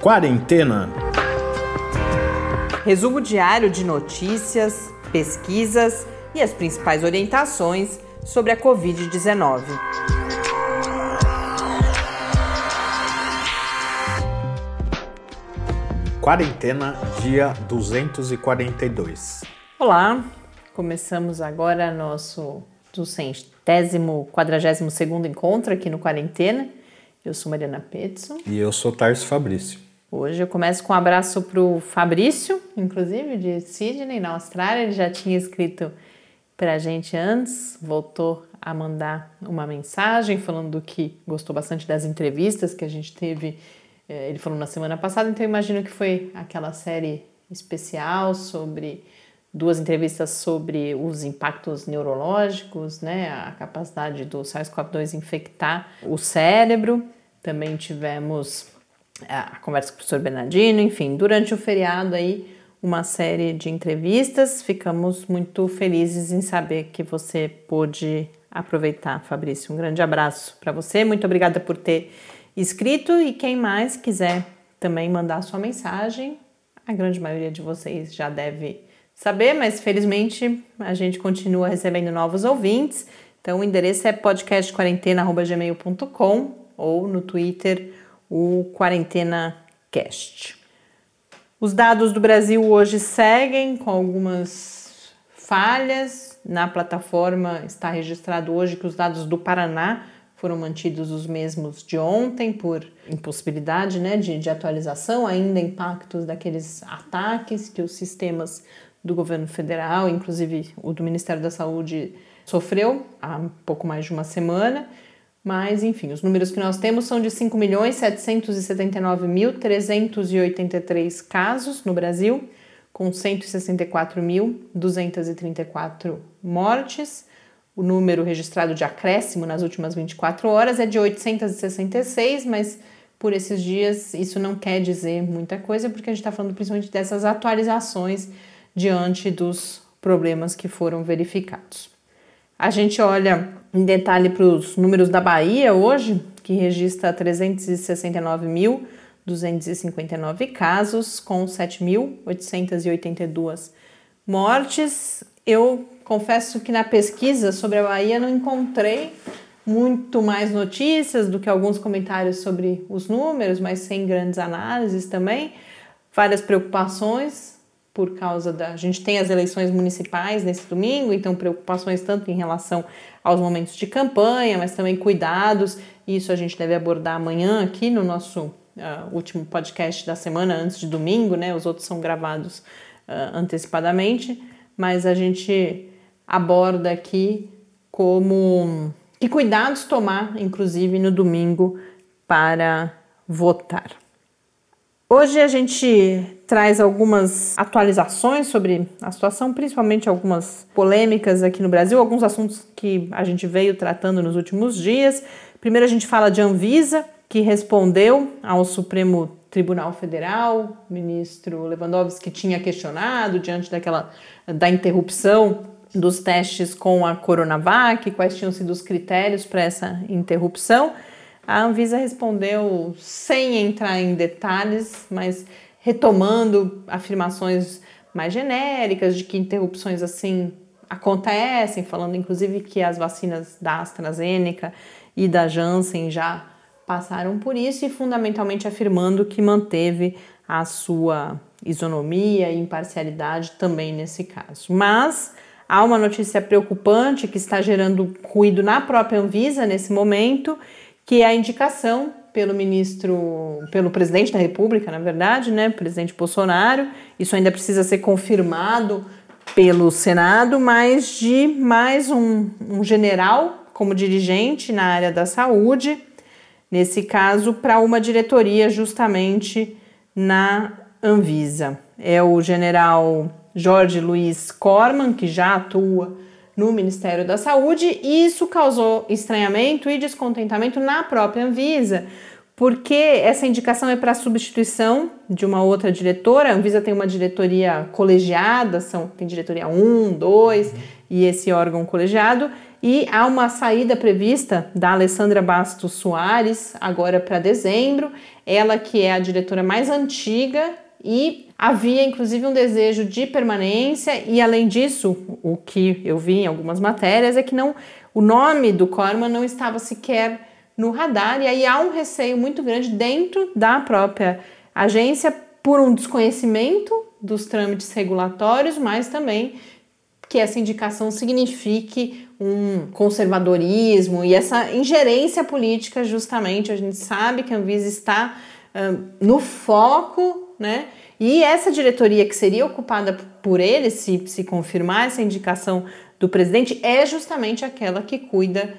Quarentena. Resumo diário de notícias, pesquisas e as principais orientações sobre a Covid-19. Quarentena, dia 242. Olá, começamos agora nosso do centésimo, quadragésimo segundo encontro aqui no Quarentena. Eu sou Mariana Petson. E eu sou Tarso Fabrício. Hoje eu começo com um abraço para o Fabrício, inclusive de Sydney, na Austrália. Ele já tinha escrito para a gente antes, voltou a mandar uma mensagem falando que gostou bastante das entrevistas que a gente teve. Eh, ele falou na semana passada, então eu imagino que foi aquela série especial sobre duas entrevistas sobre os impactos neurológicos, né, a capacidade do SARS-CoV-2 infectar o cérebro. Também tivemos a conversa com o professor Bernardino, enfim, durante o feriado aí uma série de entrevistas. Ficamos muito felizes em saber que você pôde aproveitar, Fabrício. Um grande abraço para você. Muito obrigada por ter escrito e quem mais quiser também mandar sua mensagem, a grande maioria de vocês já deve saber, mas felizmente a gente continua recebendo novos ouvintes. Então o endereço é podcastquarentena.gmail.com ou no Twitter o QuarentenaCast. Os dados do Brasil hoje seguem com algumas falhas. Na plataforma está registrado hoje que os dados do Paraná foram mantidos os mesmos de ontem por impossibilidade né, de, de atualização, ainda impactos daqueles ataques que os sistemas do governo federal, inclusive o do Ministério da Saúde, sofreu há pouco mais de uma semana. Mas, enfim, os números que nós temos são de 5.779.383 casos no Brasil, com 164.234 mortes. O número registrado de acréscimo nas últimas 24 horas é de 866, mas por esses dias isso não quer dizer muita coisa, porque a gente está falando principalmente dessas atualizações diante dos problemas que foram verificados. A gente olha em detalhe para os números da Bahia hoje, que registra 369.259 casos, com 7.882 mortes. Eu confesso que na pesquisa sobre a Bahia não encontrei muito mais notícias do que alguns comentários sobre os números, mas sem grandes análises também. Várias preocupações por causa da. A gente tem as eleições municipais nesse domingo, então preocupações tanto em relação aos momentos de campanha, mas também cuidados. Isso a gente deve abordar amanhã aqui no nosso uh, último podcast da semana, antes de domingo, né? Os outros são gravados uh, antecipadamente, mas a gente aborda aqui como que cuidados tomar, inclusive no domingo, para votar. Hoje a gente traz algumas atualizações sobre a situação, principalmente algumas polêmicas aqui no Brasil, alguns assuntos que a gente veio tratando nos últimos dias. Primeiro a gente fala de Anvisa, que respondeu ao Supremo Tribunal Federal, o ministro Lewandowski tinha questionado diante daquela da interrupção dos testes com a Coronavac, quais tinham sido os critérios para essa interrupção. A Anvisa respondeu sem entrar em detalhes, mas retomando afirmações mais genéricas de que interrupções assim acontecem, falando inclusive que as vacinas da AstraZeneca e da Janssen já passaram por isso e fundamentalmente afirmando que manteve a sua isonomia e imparcialidade também nesse caso. Mas há uma notícia preocupante que está gerando ruído na própria Anvisa nesse momento que é a indicação pelo ministro, pelo presidente da República, na verdade, né, presidente Bolsonaro. Isso ainda precisa ser confirmado pelo Senado, mas de mais um, um general como dirigente na área da saúde, nesse caso, para uma diretoria justamente na Anvisa. É o general Jorge Luiz Corman, que já atua no Ministério da Saúde, e isso causou estranhamento e descontentamento na própria Anvisa, porque essa indicação é para substituição de uma outra diretora. A Anvisa tem uma diretoria colegiada, são, tem diretoria 1, 2, e esse órgão colegiado. E há uma saída prevista da Alessandra Bastos Soares agora para dezembro, ela que é a diretora mais antiga e havia inclusive um desejo de permanência e além disso, o que eu vi em algumas matérias é que não o nome do Corman não estava sequer no radar e aí há um receio muito grande dentro da própria agência por um desconhecimento dos trâmites regulatórios, mas também que essa indicação signifique um conservadorismo e essa ingerência política, justamente. A gente sabe que a Anvisa está uh, no foco, né? E essa diretoria que seria ocupada por ele, se, se confirmar essa indicação do presidente, é justamente aquela que cuida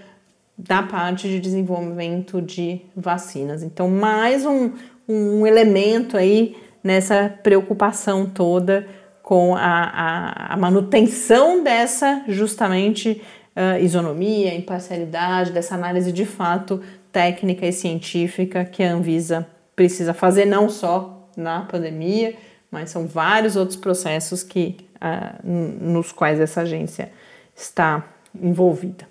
da parte de desenvolvimento de vacinas. Então, mais um, um elemento aí nessa preocupação toda com a, a, a manutenção dessa justamente uh, isonomia, imparcialidade, dessa análise de fato técnica e científica que a Anvisa precisa fazer, não só na pandemia, mas são vários outros processos que, uh, nos quais essa agência está envolvida.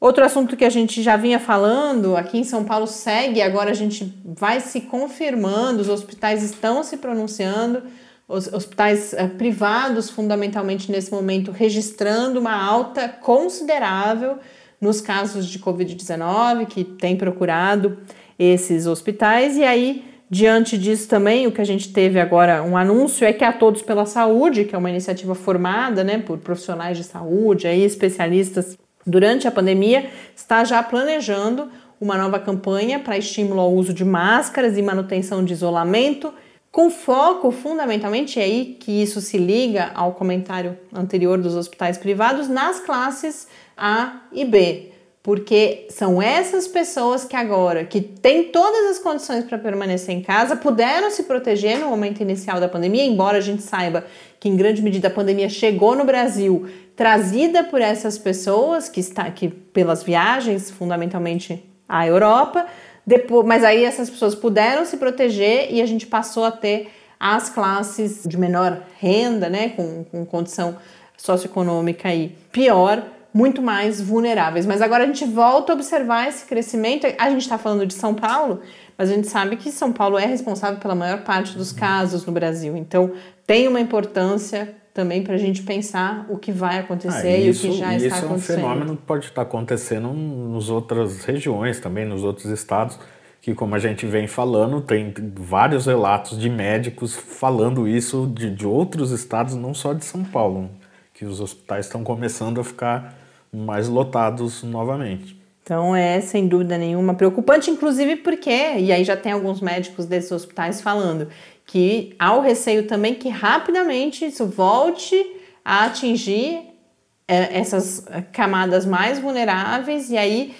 Outro assunto que a gente já vinha falando aqui em São Paulo segue, agora a gente vai se confirmando, os hospitais estão se pronunciando, os hospitais uh, privados, fundamentalmente nesse momento, registrando uma alta considerável nos casos de Covid-19, que tem procurado esses hospitais, e aí. Diante disso também, o que a gente teve agora um anúncio é que a Todos pela Saúde, que é uma iniciativa formada né, por profissionais de saúde, aí, especialistas durante a pandemia, está já planejando uma nova campanha para estímulo ao uso de máscaras e manutenção de isolamento, com foco fundamentalmente é aí que isso se liga ao comentário anterior dos hospitais privados nas classes A e B, porque são essas pessoas que agora, que têm todas as condições para permanecer em casa, puderam se proteger no momento inicial da pandemia, embora a gente saiba que em grande medida a pandemia chegou no Brasil trazida por essas pessoas que está que pelas viagens, fundamentalmente à Europa, depois, mas aí essas pessoas puderam se proteger e a gente passou a ter as classes de menor renda, né, com, com condição socioeconômica aí pior, muito mais vulneráveis. Mas agora a gente volta a observar esse crescimento. A gente está falando de São Paulo, mas a gente sabe que São Paulo é responsável pela maior parte dos casos no Brasil. Então tem uma importância também para a gente pensar o que vai acontecer ah, isso, e o que já está acontecendo. Isso é um fenômeno que pode estar acontecendo nas outras regiões também, nos outros estados, que como a gente vem falando, tem vários relatos de médicos falando isso de, de outros estados, não só de São Paulo, que os hospitais estão começando a ficar mais lotados novamente. Então é sem dúvida nenhuma preocupante, inclusive porque, e aí já tem alguns médicos desses hospitais falando que há o receio também que rapidamente isso volte a atingir é, essas camadas mais vulneráveis e aí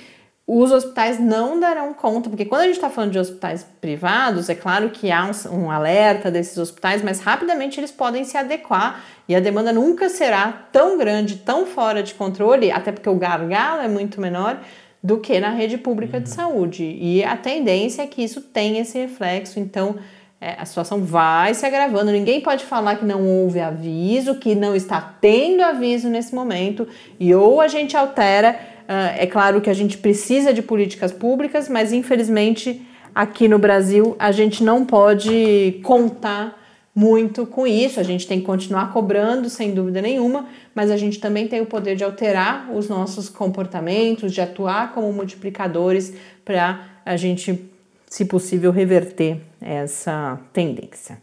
os hospitais não darão conta, porque quando a gente está falando de hospitais privados, é claro que há um, um, alerta desses hospitais, mas rapidamente eles podem se adequar e a demanda nunca será tão grande, tão fora de controle, até porque o gargalo é muito menor do que na rede pública de uhum. saúde. E a tendência é que isso tenha esse reflexo, então é, a situação vai se agravando. Ninguém pode falar que não houve aviso, que não está tendo aviso nesse momento, e ou a gente altera. Uh, é claro que a gente precisa de políticas públicas, mas infelizmente aqui no Brasil a gente não pode contar muito com isso. A gente tem que continuar cobrando, sem dúvida nenhuma, mas a gente também tem o poder de alterar os nossos comportamentos, de atuar como multiplicadores para a gente se possível, reverter essa tendência.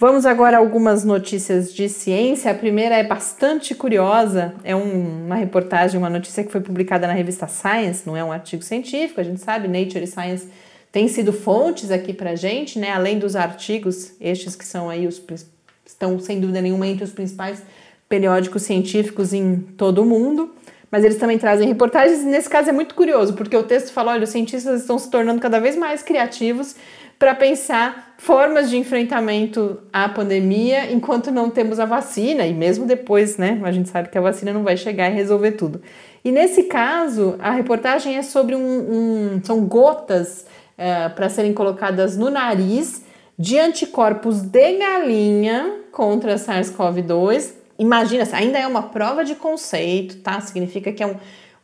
Vamos agora a algumas notícias de ciência. A primeira é bastante curiosa, é um, uma reportagem, uma notícia que foi publicada na revista Science, não é um artigo científico, a gente sabe, Nature e Science têm sido fontes aqui para gente, né? Além dos artigos, estes que são aí os estão sem dúvida nenhuma entre os principais periódicos científicos em todo o mundo mas eles também trazem reportagens, e nesse caso é muito curioso, porque o texto fala: olha, os cientistas estão se tornando cada vez mais criativos para pensar formas de enfrentamento à pandemia enquanto não temos a vacina, e mesmo depois, né? A gente sabe que a vacina não vai chegar e resolver tudo. E nesse caso, a reportagem é sobre um. um são gotas uh, para serem colocadas no nariz de anticorpos de galinha contra SARS-CoV-2 imagina, ainda é uma prova de conceito, tá? Significa que é um,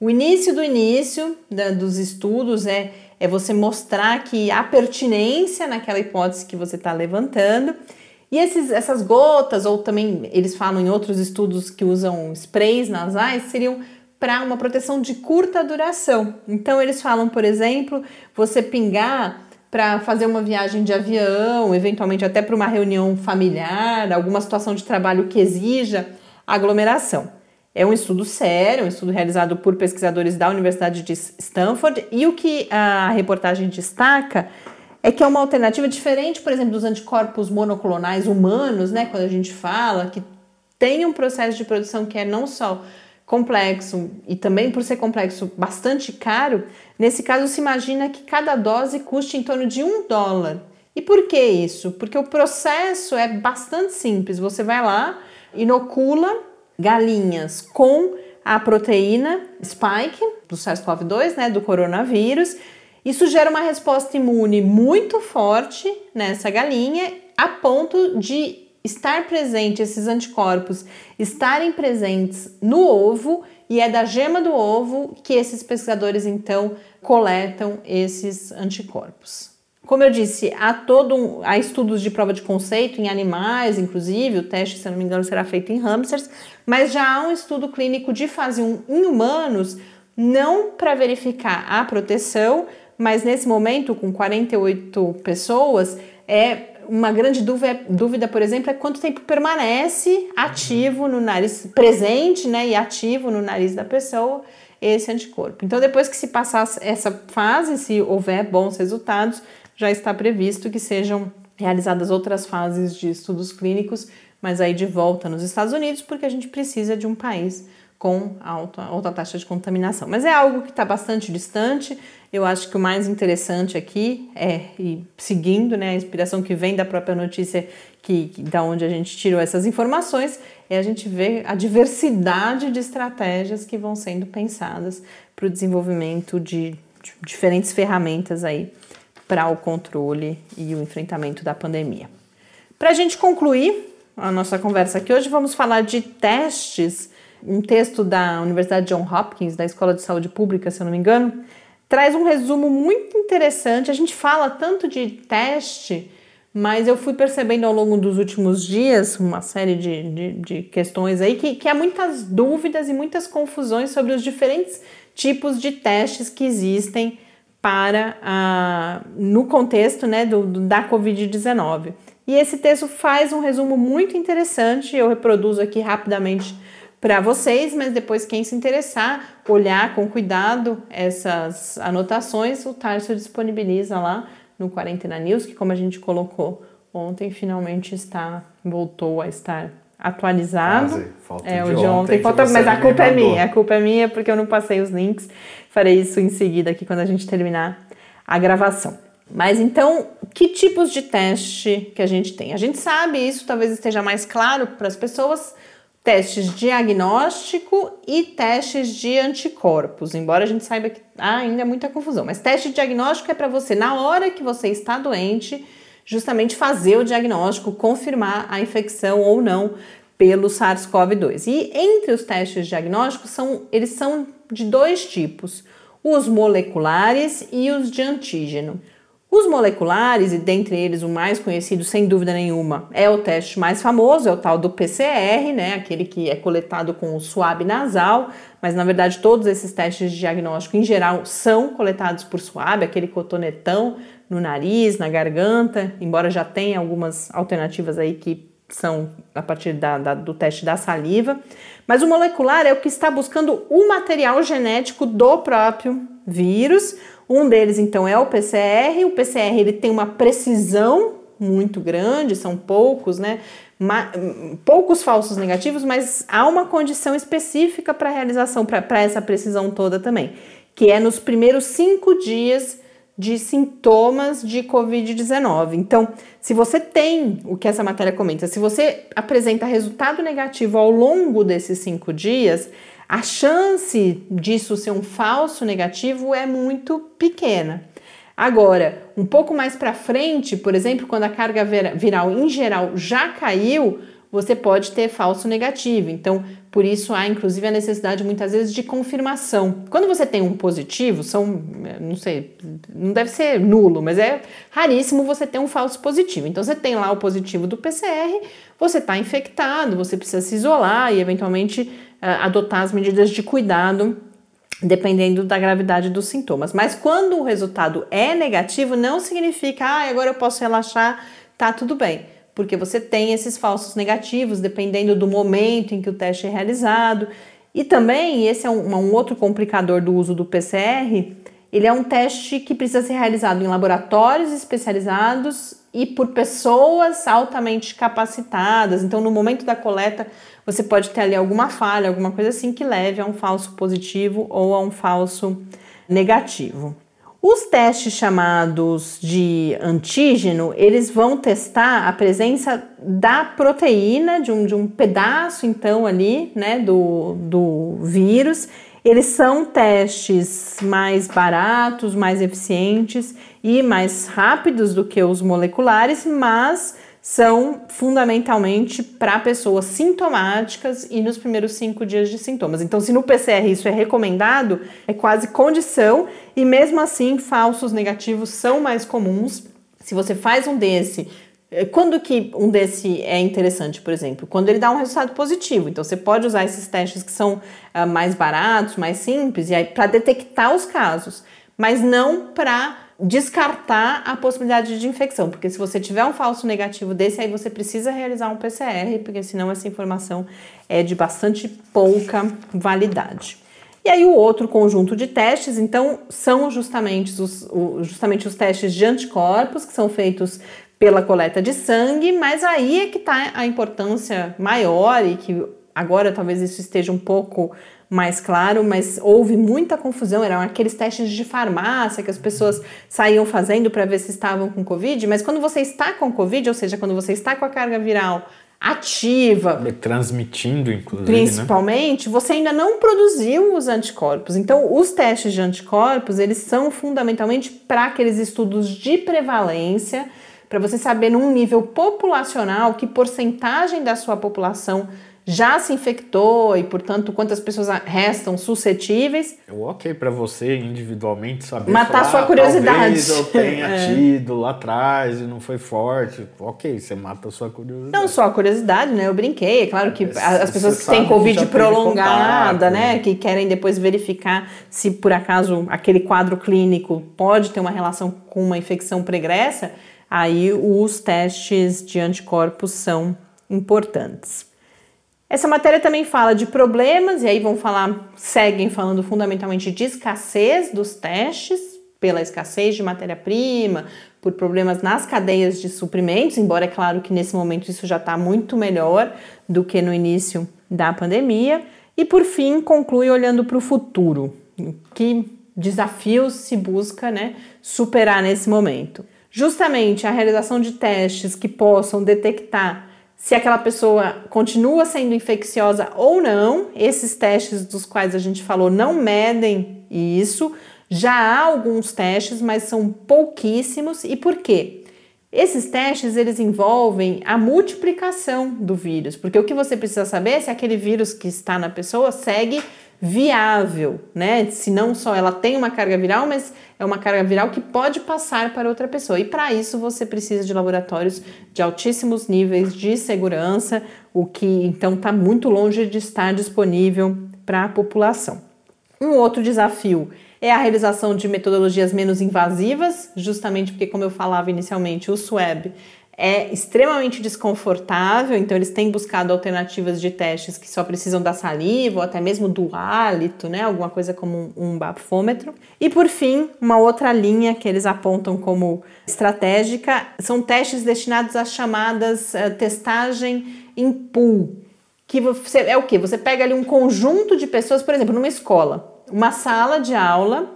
o início do início da, dos estudos é, é você mostrar que há pertinência naquela hipótese que você está levantando. E esses, essas gotas, ou também eles falam em outros estudos que usam sprays nasais, seriam para uma proteção de curta duração. Então eles falam, por exemplo, você pingar para fazer uma viagem de avião, eventualmente até para uma reunião familiar, alguma situação de trabalho que exija aglomeração. É um estudo sério, um estudo realizado por pesquisadores da Universidade de Stanford, e o que a reportagem destaca é que é uma alternativa diferente, por exemplo, dos anticorpos monoclonais humanos, né? Quando a gente fala que tem um processo de produção que é não só complexo e também por ser complexo bastante caro, nesse caso se imagina que cada dose custe em torno de um dólar. E por que isso? Porque o processo é bastante simples. Você vai lá, inocula galinhas com a proteína spike do SARS-CoV-2, né, do coronavírus. Isso gera uma resposta imune muito forte nessa galinha, a ponto de estar presente, esses anticorpos estarem presentes no ovo e é da gema do ovo que esses pesquisadores então coletam esses anticorpos. Como eu disse, há todo um, há estudos de prova de conceito em animais, inclusive, o teste, se não me engano, será feito em hamsters, mas já há um estudo clínico de fase 1 em humanos, não para verificar a proteção, mas nesse momento, com 48 pessoas, é uma grande dúvida, dúvida, por exemplo, é quanto tempo permanece ativo no nariz, presente né, e ativo no nariz da pessoa esse anticorpo. Então, depois que se passar essa fase, se houver bons resultados, já está previsto que sejam realizadas outras fases de estudos clínicos, mas aí de volta nos Estados Unidos, porque a gente precisa de um país com alta, alta taxa de contaminação. Mas é algo que está bastante distante. Eu acho que o mais interessante aqui é, e seguindo né, a inspiração que vem da própria notícia, que, que da onde a gente tirou essas informações, é a gente ver a diversidade de estratégias que vão sendo pensadas para o desenvolvimento de, de diferentes ferramentas aí para o controle e o enfrentamento da pandemia. Para a gente concluir a nossa conversa aqui hoje, vamos falar de testes um texto da Universidade John Hopkins, da Escola de Saúde Pública, se eu não me engano, traz um resumo muito interessante. A gente fala tanto de teste, mas eu fui percebendo ao longo dos últimos dias uma série de, de, de questões aí que, que há muitas dúvidas e muitas confusões sobre os diferentes tipos de testes que existem para ah, no contexto né, do da Covid-19. E esse texto faz um resumo muito interessante, eu reproduzo aqui rapidamente para vocês, mas depois quem se interessar, olhar com cuidado essas anotações, o Tarso disponibiliza lá no Quarentena News, que como a gente colocou ontem, finalmente está voltou a estar atualizado. Quase. Falta é, de o de ontem, falta, mas a culpa é minha, a culpa é minha porque eu não passei os links. Farei isso em seguida aqui quando a gente terminar a gravação. Mas então, que tipos de teste que a gente tem? A gente sabe, isso talvez esteja mais claro para as pessoas, testes diagnóstico e testes de anticorpos, embora a gente saiba que há ainda muita confusão. Mas teste de diagnóstico é para você, na hora que você está doente, justamente fazer o diagnóstico, confirmar a infecção ou não pelo SARS-CoV-2. E entre os testes diagnósticos, são, eles são de dois tipos: os moleculares e os de antígeno. Os moleculares, e dentre eles o mais conhecido, sem dúvida nenhuma, é o teste mais famoso, é o tal do PCR, né? Aquele que é coletado com o suave nasal, mas na verdade todos esses testes de diagnóstico em geral são coletados por suave, aquele cotonetão no nariz, na garganta, embora já tenha algumas alternativas aí que são a partir da, da, do teste da saliva. Mas o molecular é o que está buscando o material genético do próprio vírus um deles, então, é o PCR. O PCR ele tem uma precisão muito grande, são poucos, né? Ma poucos falsos negativos, mas há uma condição específica para a realização, para essa precisão toda também, que é nos primeiros cinco dias de sintomas de Covid-19. Então, se você tem o que essa matéria comenta, se você apresenta resultado negativo ao longo desses cinco dias, a chance disso ser um falso negativo é muito pequena. Agora, um pouco mais para frente, por exemplo, quando a carga viral em geral já caiu, você pode ter falso negativo. Então, por isso há inclusive a necessidade muitas vezes de confirmação. Quando você tem um positivo, são, não sei, não deve ser nulo, mas é raríssimo você ter um falso positivo. Então, você tem lá o positivo do PCR, você está infectado, você precisa se isolar e eventualmente adotar as medidas de cuidado dependendo da gravidade dos sintomas. Mas quando o resultado é negativo, não significa, ah, agora eu posso relaxar, tá tudo bem. Porque você tem esses falsos negativos, dependendo do momento em que o teste é realizado. E também, esse é um, um outro complicador do uso do PCR, ele é um teste que precisa ser realizado em laboratórios especializados e por pessoas altamente capacitadas. Então, no momento da coleta, você pode ter ali alguma falha, alguma coisa assim que leve a um falso positivo ou a um falso negativo. Os testes chamados de antígeno, eles vão testar a presença da proteína, de um, de um pedaço, então, ali, né, do, do vírus. Eles são testes mais baratos, mais eficientes e mais rápidos do que os moleculares, mas são fundamentalmente para pessoas sintomáticas e nos primeiros cinco dias de sintomas. Então, se no PCR isso é recomendado, é quase condição, e mesmo assim, falsos negativos são mais comuns. Se você faz um desse, eh, quando que um desse é interessante, por exemplo? Quando ele dá um resultado positivo. Então, você pode usar esses testes que são uh, mais baratos, mais simples, e aí para detectar os casos, mas não para descartar a possibilidade de infecção, porque se você tiver um falso negativo desse, aí você precisa realizar um PCR, porque senão essa informação é de bastante pouca validade. E aí o outro conjunto de testes, então, são justamente os, justamente os testes de anticorpos, que são feitos pela coleta de sangue, mas aí é que está a importância maior e que agora talvez isso esteja um pouco mais claro, mas houve muita confusão. Eram aqueles testes de farmácia que as pessoas saíam fazendo para ver se estavam com Covid, mas quando você está com Covid, ou seja, quando você está com a carga viral ativa, transmitindo inclusive, né? principalmente, né? você ainda não produziu os anticorpos. Então, os testes de anticorpos, eles são fundamentalmente para aqueles estudos de prevalência, para você saber num nível populacional que porcentagem da sua população já se infectou e, portanto, quantas pessoas restam suscetíveis. É ok para você individualmente saber. Matar falar, sua curiosidade. Talvez eu tenha é. tido lá atrás e não foi forte. Ok, você mata a sua curiosidade. Não só a curiosidade, né? Eu brinquei. É claro que é, as pessoas que têm Covid prolongada, né? Que querem depois verificar se por acaso aquele quadro clínico pode ter uma relação com uma infecção pregressa, aí os testes de anticorpos são importantes. Essa matéria também fala de problemas, e aí vão falar, seguem falando fundamentalmente de escassez dos testes, pela escassez de matéria-prima, por problemas nas cadeias de suprimentos, embora é claro que nesse momento isso já está muito melhor do que no início da pandemia. E por fim, conclui olhando para o futuro. Que desafios se busca né, superar nesse momento? Justamente a realização de testes que possam detectar se aquela pessoa continua sendo infecciosa ou não. Esses testes dos quais a gente falou não medem isso. Já há alguns testes, mas são pouquíssimos. E por quê? Esses testes eles envolvem a multiplicação do vírus, porque o que você precisa saber é se aquele vírus que está na pessoa segue viável, né? Se não só ela tem uma carga viral, mas é uma carga viral que pode passar para outra pessoa. E para isso você precisa de laboratórios de altíssimos níveis de segurança, o que então está muito longe de estar disponível para a população. Um outro desafio é a realização de metodologias menos invasivas, justamente porque, como eu falava inicialmente, o SWAB é extremamente desconfortável, então eles têm buscado alternativas de testes que só precisam da saliva ou até mesmo do hálito, né? Alguma coisa como um, um bafômetro. E por fim, uma outra linha que eles apontam como estratégica são testes destinados às chamadas uh, testagem em pool, que você, é o que? Você pega ali um conjunto de pessoas, por exemplo, numa escola, uma sala de aula,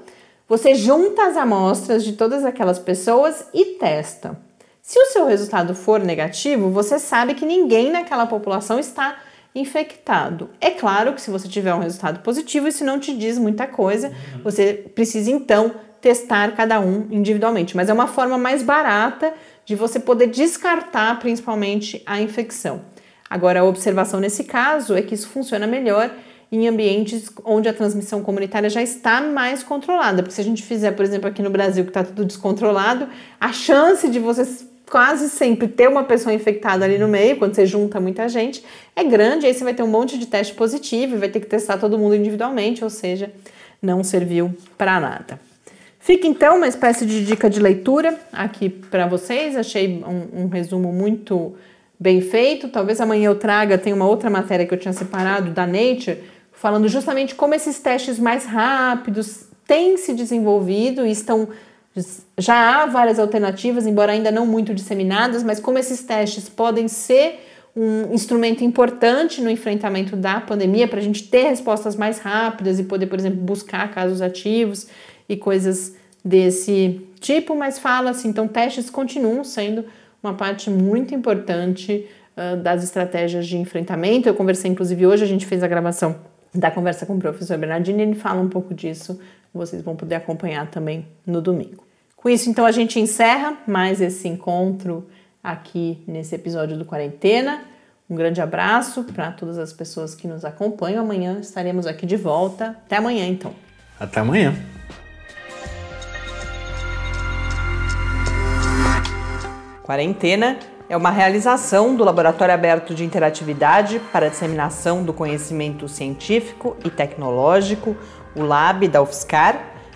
você junta as amostras de todas aquelas pessoas e testa. Se o seu resultado for negativo, você sabe que ninguém naquela população está infectado. É claro que se você tiver um resultado positivo, isso não te diz muita coisa, você precisa então testar cada um individualmente, mas é uma forma mais barata de você poder descartar principalmente a infecção. Agora, a observação nesse caso é que isso funciona melhor em ambientes onde a transmissão comunitária já está mais controlada. Porque se a gente fizer, por exemplo, aqui no Brasil, que está tudo descontrolado, a chance de você quase sempre ter uma pessoa infectada ali no meio, quando você junta muita gente, é grande. Aí você vai ter um monte de teste positivo e vai ter que testar todo mundo individualmente, ou seja, não serviu para nada. Fica então uma espécie de dica de leitura aqui para vocês. Achei um, um resumo muito bem feito. Talvez amanhã eu traga, tem uma outra matéria que eu tinha separado da Nature, falando justamente como esses testes mais rápidos têm se desenvolvido e estão já há várias alternativas, embora ainda não muito disseminadas, mas como esses testes podem ser um instrumento importante no enfrentamento da pandemia para a gente ter respostas mais rápidas e poder, por exemplo, buscar casos ativos e coisas desse tipo, mas fala-se, então testes continuam sendo uma parte muito importante uh, das estratégias de enfrentamento. Eu conversei, inclusive, hoje a gente fez a gravação da conversa com o professor Bernardini, ele fala um pouco disso, vocês vão poder acompanhar também no domingo. Com isso, então, a gente encerra mais esse encontro aqui nesse episódio do Quarentena. Um grande abraço para todas as pessoas que nos acompanham. Amanhã estaremos aqui de volta. Até amanhã, então. Até amanhã. Quarentena é uma realização do Laboratório Aberto de Interatividade para a Disseminação do Conhecimento Científico e Tecnológico, o LAB da UFSCar,